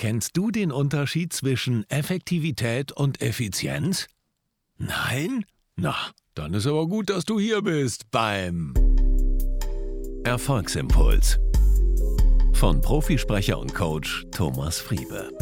Kennst du den Unterschied zwischen Effektivität und Effizienz? Nein? Na, dann ist aber gut, dass du hier bist beim Erfolgsimpuls von Profisprecher und Coach Thomas Friebe.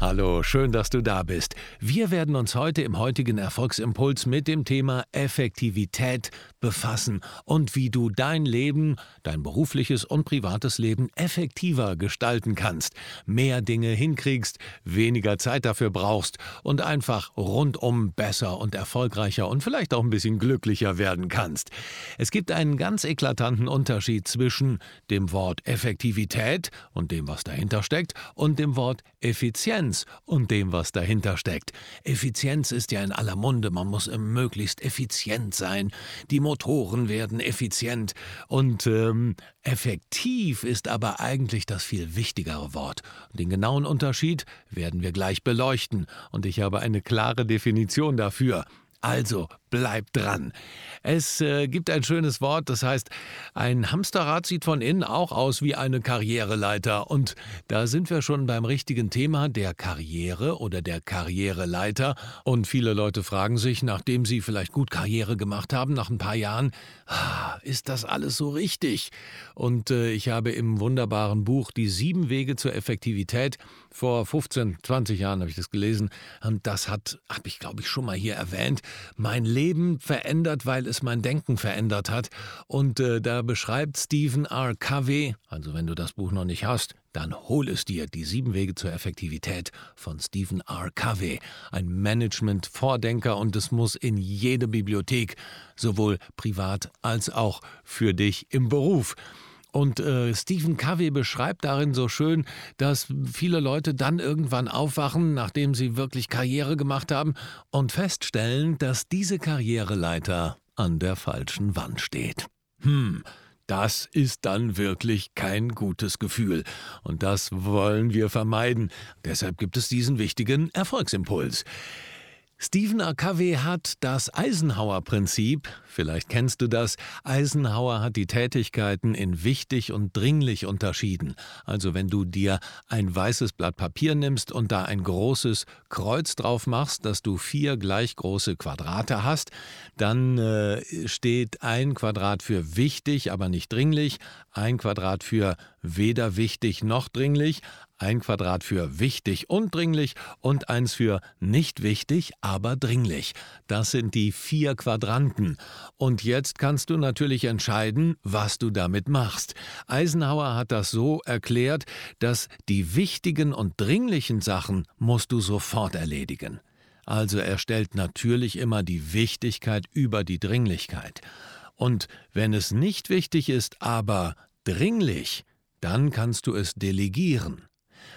Hallo, schön, dass du da bist. Wir werden uns heute im heutigen Erfolgsimpuls mit dem Thema Effektivität befassen und wie du dein Leben, dein berufliches und privates Leben effektiver gestalten kannst, mehr Dinge hinkriegst, weniger Zeit dafür brauchst und einfach rundum besser und erfolgreicher und vielleicht auch ein bisschen glücklicher werden kannst. Es gibt einen ganz eklatanten Unterschied zwischen dem Wort Effektivität und dem, was dahinter steckt, und dem Wort Effizienz Effizienz und dem, was dahinter steckt. Effizienz ist ja in aller Munde, man muss möglichst effizient sein, die Motoren werden effizient und ähm, effektiv ist aber eigentlich das viel wichtigere Wort. Den genauen Unterschied werden wir gleich beleuchten und ich habe eine klare Definition dafür. Also bleib dran. Es äh, gibt ein schönes Wort, das heißt, ein Hamsterrad sieht von innen auch aus wie eine Karriereleiter. Und da sind wir schon beim richtigen Thema der Karriere oder der Karriereleiter. Und viele Leute fragen sich, nachdem sie vielleicht gut Karriere gemacht haben, nach ein paar Jahren, ah, ist das alles so richtig? Und äh, ich habe im wunderbaren Buch Die sieben Wege zur Effektivität vor 15, 20 Jahren habe ich das gelesen. Und das hat, habe ich glaube ich schon mal hier erwähnt, mein Leben verändert, weil es mein Denken verändert hat. Und äh, da beschreibt Stephen R. Covey, also wenn du das Buch noch nicht hast, dann hol es dir, die sieben Wege zur Effektivität von Stephen R. Covey, ein Management-Vordenker und es muss in jede Bibliothek, sowohl privat als auch für dich im Beruf. Und äh, Stephen Covey beschreibt darin so schön, dass viele Leute dann irgendwann aufwachen, nachdem sie wirklich Karriere gemacht haben, und feststellen, dass diese Karriereleiter an der falschen Wand steht. Hm, das ist dann wirklich kein gutes Gefühl. Und das wollen wir vermeiden. Deshalb gibt es diesen wichtigen Erfolgsimpuls. Stephen A. Covey hat das Eisenhower-Prinzip, vielleicht kennst du das. Eisenhower hat die Tätigkeiten in wichtig und dringlich unterschieden. Also wenn du dir ein weißes Blatt Papier nimmst und da ein großes Kreuz drauf machst, dass du vier gleich große Quadrate hast, dann äh, steht ein Quadrat für wichtig, aber nicht dringlich, ein Quadrat für weder wichtig noch dringlich, ein Quadrat für wichtig und dringlich und eins für nicht wichtig, aber dringlich. Das sind die vier Quadranten. Und jetzt kannst du natürlich entscheiden, was du damit machst. Eisenhower hat das so erklärt, dass die wichtigen und dringlichen Sachen musst du sofort erledigen. Also er stellt natürlich immer die Wichtigkeit über die Dringlichkeit. Und wenn es nicht wichtig ist, aber dringlich, dann kannst du es delegieren.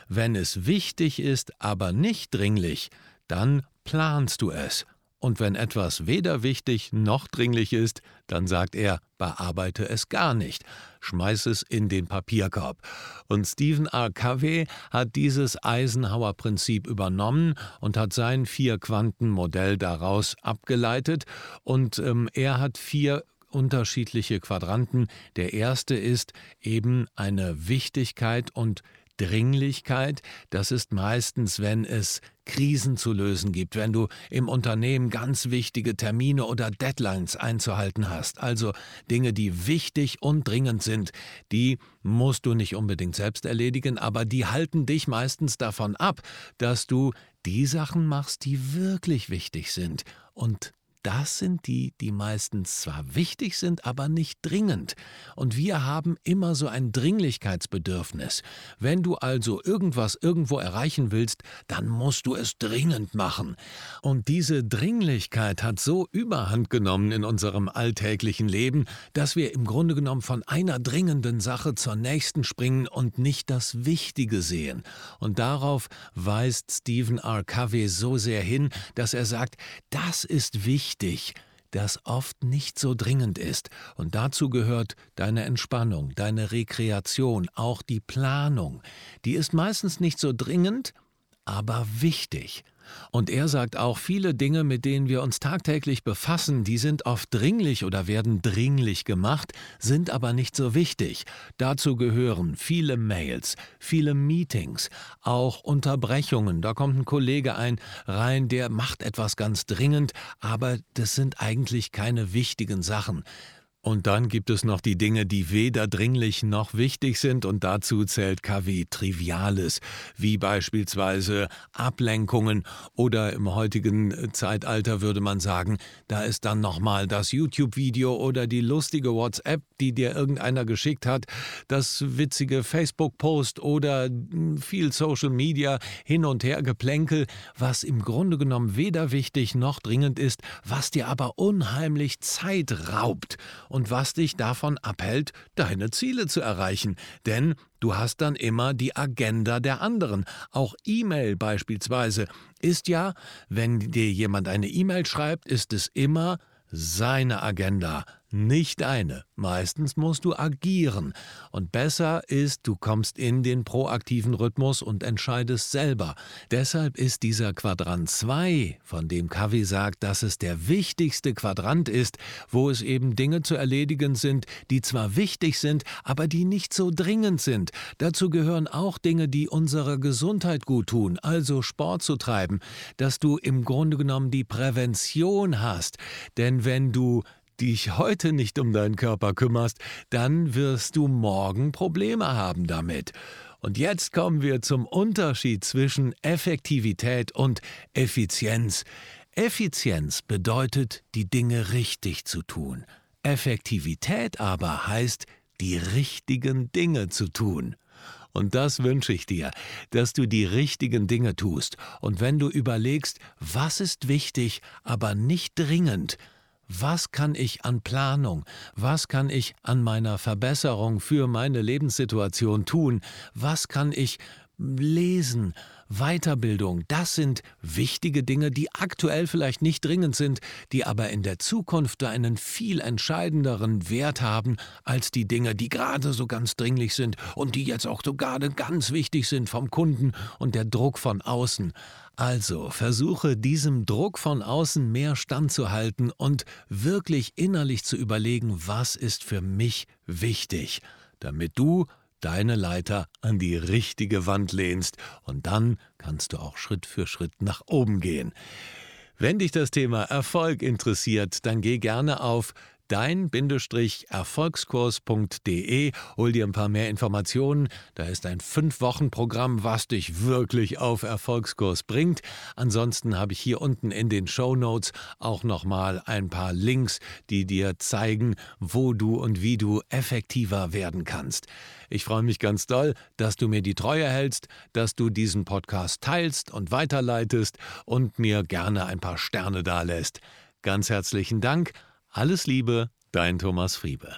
Wenn es wichtig ist, aber nicht dringlich, dann planst du es. Und wenn etwas weder wichtig noch dringlich ist, dann sagt er, bearbeite es gar nicht, schmeiß es in den Papierkorb. Und Stephen R. Covey hat dieses Eisenhower-Prinzip übernommen und hat sein Vier-Quanten-Modell daraus abgeleitet. Und ähm, er hat vier unterschiedliche Quadranten. Der erste ist eben eine Wichtigkeit und Dringlichkeit, das ist meistens, wenn es Krisen zu lösen gibt, wenn du im Unternehmen ganz wichtige Termine oder Deadlines einzuhalten hast, also Dinge, die wichtig und dringend sind, die musst du nicht unbedingt selbst erledigen, aber die halten dich meistens davon ab, dass du die Sachen machst, die wirklich wichtig sind und das sind die, die meistens zwar wichtig sind, aber nicht dringend. Und wir haben immer so ein Dringlichkeitsbedürfnis. Wenn du also irgendwas irgendwo erreichen willst, dann musst du es dringend machen. Und diese Dringlichkeit hat so überhand genommen in unserem alltäglichen Leben, dass wir im Grunde genommen von einer dringenden Sache zur nächsten springen und nicht das Wichtige sehen. Und darauf weist Stephen R. Covey so sehr hin, dass er sagt, das ist wichtig wichtig, das oft nicht so dringend ist, und dazu gehört deine Entspannung, deine Rekreation, auch die Planung. Die ist meistens nicht so dringend, aber wichtig. Und er sagt auch, viele Dinge, mit denen wir uns tagtäglich befassen, die sind oft dringlich oder werden dringlich gemacht, sind aber nicht so wichtig. Dazu gehören viele Mails, viele Meetings, auch Unterbrechungen. Da kommt ein Kollege ein rein, der macht etwas ganz dringend, aber das sind eigentlich keine wichtigen Sachen. Und dann gibt es noch die Dinge, die weder dringlich noch wichtig sind, und dazu zählt KW Triviales, wie beispielsweise Ablenkungen. Oder im heutigen Zeitalter würde man sagen, da ist dann nochmal das YouTube-Video oder die lustige WhatsApp, die dir irgendeiner geschickt hat, das witzige Facebook-Post oder viel Social Media hin und her Geplänkel, was im Grunde genommen weder wichtig noch dringend ist, was dir aber unheimlich Zeit raubt und was dich davon abhält, deine Ziele zu erreichen. Denn du hast dann immer die Agenda der anderen. Auch E-Mail beispielsweise ist ja, wenn dir jemand eine E-Mail schreibt, ist es immer seine Agenda, nicht deine. Meistens musst du agieren. Und besser ist, du kommst in den proaktiven Rhythmus und entscheidest selber. Deshalb ist dieser Quadrant 2, von dem Kavi sagt, dass es der wichtigste Quadrant ist, wo es eben Dinge zu erledigen sind, die zwar wichtig sind, aber die nicht so dringend sind. Dazu gehören auch Dinge, die unserer Gesundheit gut tun, also Sport zu treiben, dass du im Grunde genommen die Prävention hast. Denn wenn du dich heute nicht um deinen Körper kümmerst, dann wirst du morgen Probleme haben damit. Und jetzt kommen wir zum Unterschied zwischen Effektivität und Effizienz. Effizienz bedeutet, die Dinge richtig zu tun. Effektivität aber heißt, die richtigen Dinge zu tun. Und das wünsche ich dir, dass du die richtigen Dinge tust. Und wenn du überlegst, was ist wichtig, aber nicht dringend, was kann ich an Planung, was kann ich an meiner Verbesserung für meine Lebenssituation tun, was kann ich lesen, Weiterbildung, das sind wichtige Dinge, die aktuell vielleicht nicht dringend sind, die aber in der Zukunft einen viel entscheidenderen Wert haben als die Dinge, die gerade so ganz dringlich sind und die jetzt auch so gerade ganz wichtig sind vom Kunden und der Druck von außen. Also versuche diesem Druck von außen mehr standzuhalten und wirklich innerlich zu überlegen, was ist für mich wichtig, damit du deine Leiter an die richtige Wand lehnst und dann kannst du auch Schritt für Schritt nach oben gehen. Wenn dich das Thema Erfolg interessiert, dann geh gerne auf dein-erfolgskurs.de. Hol dir ein paar mehr Informationen. Da ist ein Fünf-Wochen-Programm, was dich wirklich auf Erfolgskurs bringt. Ansonsten habe ich hier unten in den Show Notes auch nochmal ein paar Links, die dir zeigen, wo du und wie du effektiver werden kannst. Ich freue mich ganz doll, dass du mir die Treue hältst, dass du diesen Podcast teilst und weiterleitest und mir gerne ein paar Sterne dalässt. Ganz herzlichen Dank. Alles Liebe, dein Thomas Friebe.